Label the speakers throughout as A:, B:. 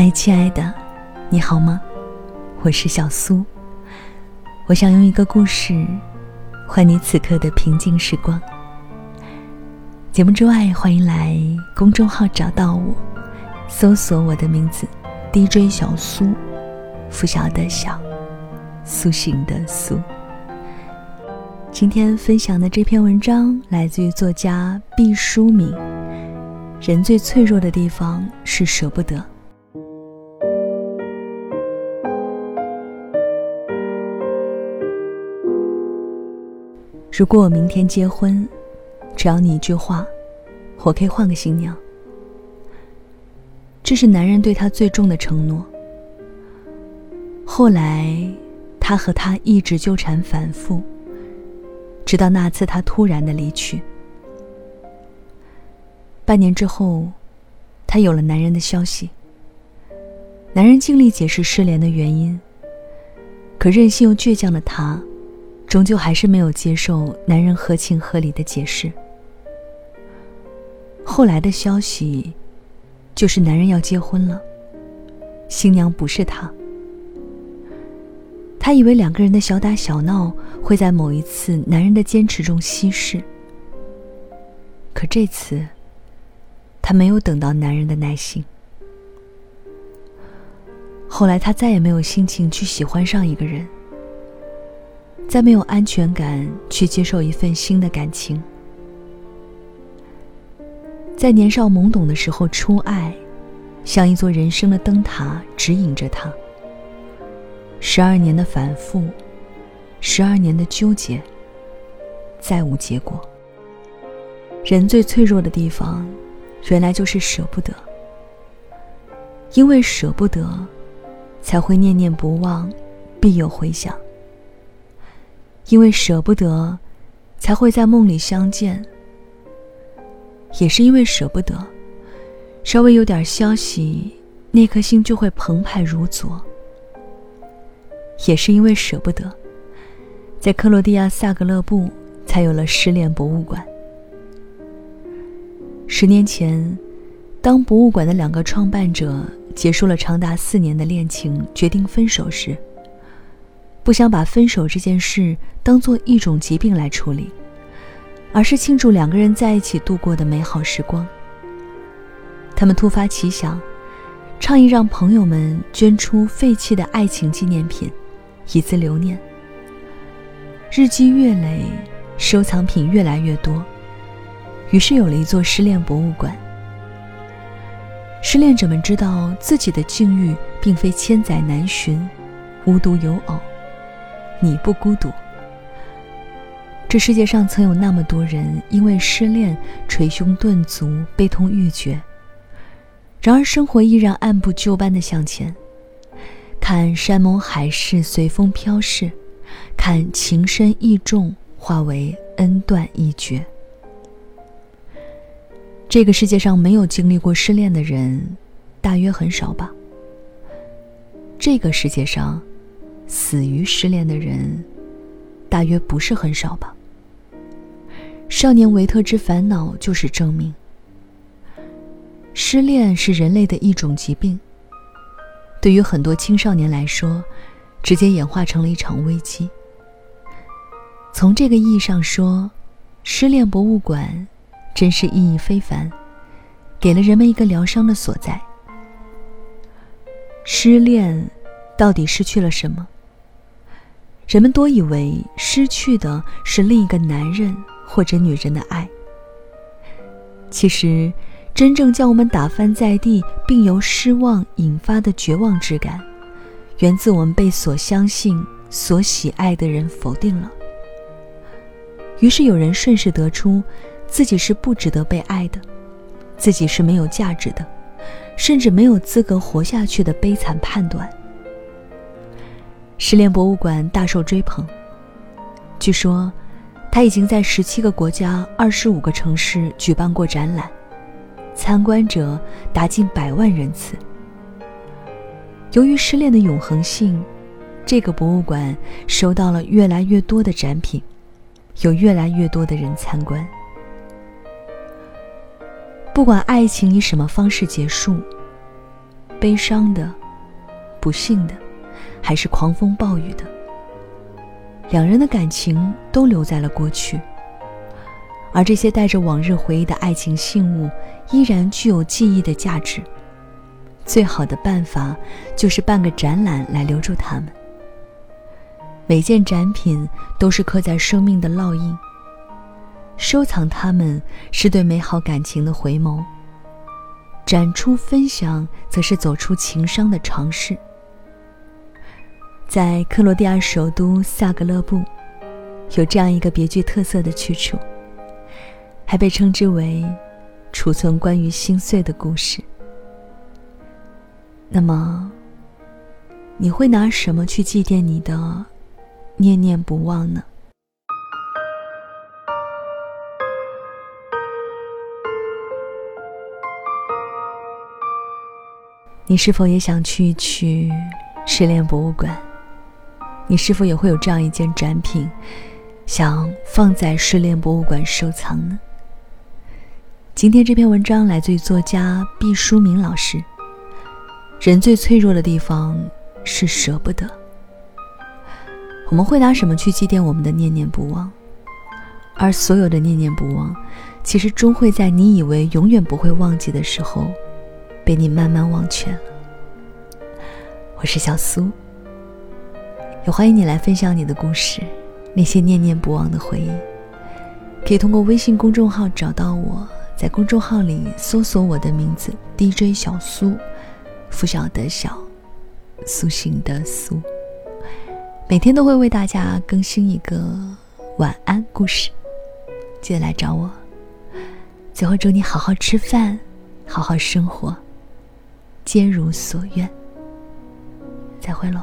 A: 嗨，亲爱的，你好吗？我是小苏。我想用一个故事换你此刻的平静时光。节目之外，欢迎来公众号找到我，搜索我的名字 DJ 小苏，拂晓的晓，苏醒的苏。今天分享的这篇文章来自于作家毕淑敏。人最脆弱的地方是舍不得。如果我明天结婚，只要你一句话，我可以换个新娘。这是男人对她最重的承诺。后来，他和她一直纠缠反复，直到那次他突然的离去。半年之后，他有了男人的消息。男人尽力解释失联的原因，可任性又倔强的他。终究还是没有接受男人合情合理的解释。后来的消息，就是男人要结婚了，新娘不是他。他以为两个人的小打小闹会在某一次男人的坚持中稀释，可这次，他没有等到男人的耐心。后来他再也没有心情去喜欢上一个人。再没有安全感去接受一份新的感情，在年少懵懂的时候，初爱，像一座人生的灯塔指引着他。十二年的反复，十二年的纠结，再无结果。人最脆弱的地方，原来就是舍不得。因为舍不得，才会念念不忘，必有回响。因为舍不得，才会在梦里相见。也是因为舍不得，稍微有点消息，那颗心就会澎湃如昨。也是因为舍不得，在克罗地亚萨格勒布才有了失恋博物馆。十年前，当博物馆的两个创办者结束了长达四年的恋情，决定分手时。不想把分手这件事当做一种疾病来处理，而是庆祝两个人在一起度过的美好时光。他们突发奇想，倡议让朋友们捐出废弃的爱情纪念品，以资留念。日积月累，收藏品越来越多，于是有了一座失恋博物馆。失恋者们知道自己的境遇并非千载难寻，无独有偶。你不孤独。这世界上曾有那么多人因为失恋捶胸顿足、悲痛欲绝，然而生活依然按部就班的向前。看山盟海誓随风飘逝，看情深意重化为恩断义绝。这个世界上没有经历过失恋的人，大约很少吧。这个世界上。死于失恋的人，大约不是很少吧。少年维特之烦恼就是证明。失恋是人类的一种疾病。对于很多青少年来说，直接演化成了一场危机。从这个意义上说，失恋博物馆真是意义非凡，给了人们一个疗伤的所在。失恋，到底失去了什么？人们多以为失去的是另一个男人或者女人的爱。其实，真正将我们打翻在地，并由失望引发的绝望之感，源自我们被所相信、所喜爱的人否定了。于是，有人顺势得出，自己是不值得被爱的，自己是没有价值的，甚至没有资格活下去的悲惨判断。失恋博物馆大受追捧。据说，他已经在十七个国家、二十五个城市举办过展览，参观者达近百万人次。由于失恋的永恒性，这个博物馆收到了越来越多的展品，有越来越多的人参观。不管爱情以什么方式结束，悲伤的、不幸的，还是狂风暴雨的。两人的感情都留在了过去，而这些带着往日回忆的爱情信物，依然具有记忆的价值。最好的办法就是办个展览来留住他们。每件展品都是刻在生命的烙印。收藏它们是对美好感情的回眸。展出分享则是走出情伤的尝试。在克罗地亚首都萨格勒布，有这样一个别具特色的去处，还被称之为储存关于心碎的故事。那么，你会拿什么去祭奠你的念念不忘呢？你是否也想去一去失恋博物馆？你是否也会有这样一件展品，想放在失恋博物馆收藏呢？今天这篇文章来自于作家毕淑敏老师。人最脆弱的地方是舍不得。我们会拿什么去祭奠我们的念念不忘？而所有的念念不忘，其实终会在你以为永远不会忘记的时候，被你慢慢忘却了。我是小苏，也欢迎你来分享你的故事，那些念念不忘的回忆。可以通过微信公众号找到我，在公众号里搜索我的名字 DJ 小苏。拂晓的晓，苏醒的苏。每天都会为大家更新一个晚安故事，记得来找我。最后祝你好好吃饭，好好生活，皆如所愿。再会喽。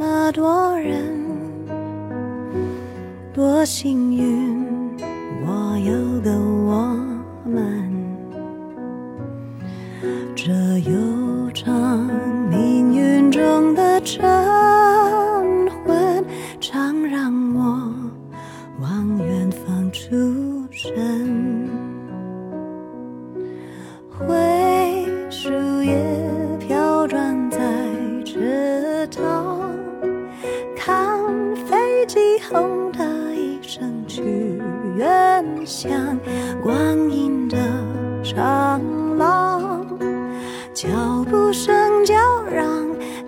B: 那么多人，多幸运，我有个我们。这悠长命运。中的车步声叫嚷。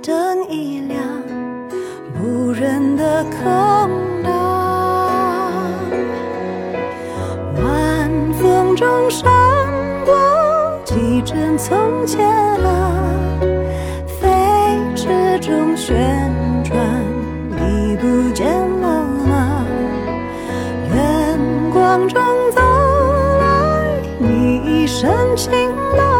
B: 灯一亮，无人的空荡，晚风中闪过几帧从前啊，飞驰中旋转，你不见了吗？远光中走来，你一身晴朗，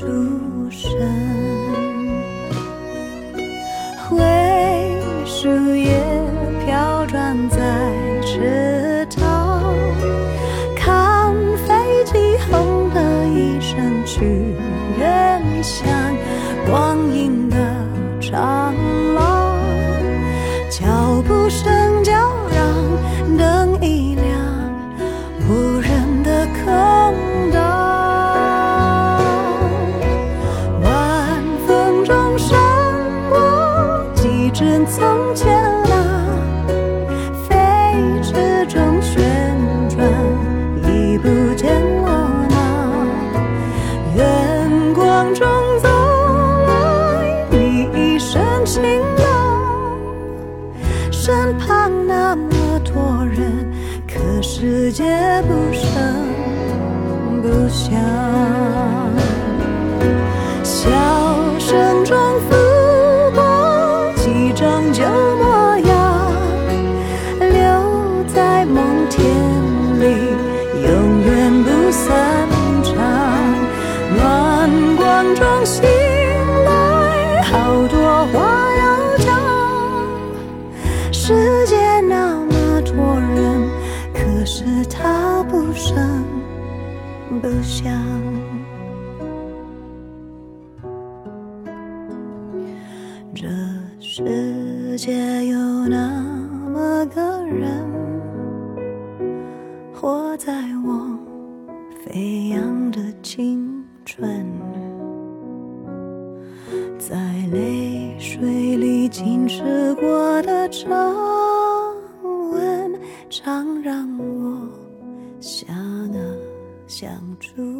B: 出神，灰树叶飘转在池塘，看飞机轰的一声去远乡，光阴的长廊，脚步声叫嚷，灯一旧模样，留在梦田里，永远不散场。暖光中醒来，好多话要讲。世界那么多人，可是他不声不响。也有那么个人，活在我飞扬的青春，在泪水里浸湿过的皱纹，常让我想啊想出。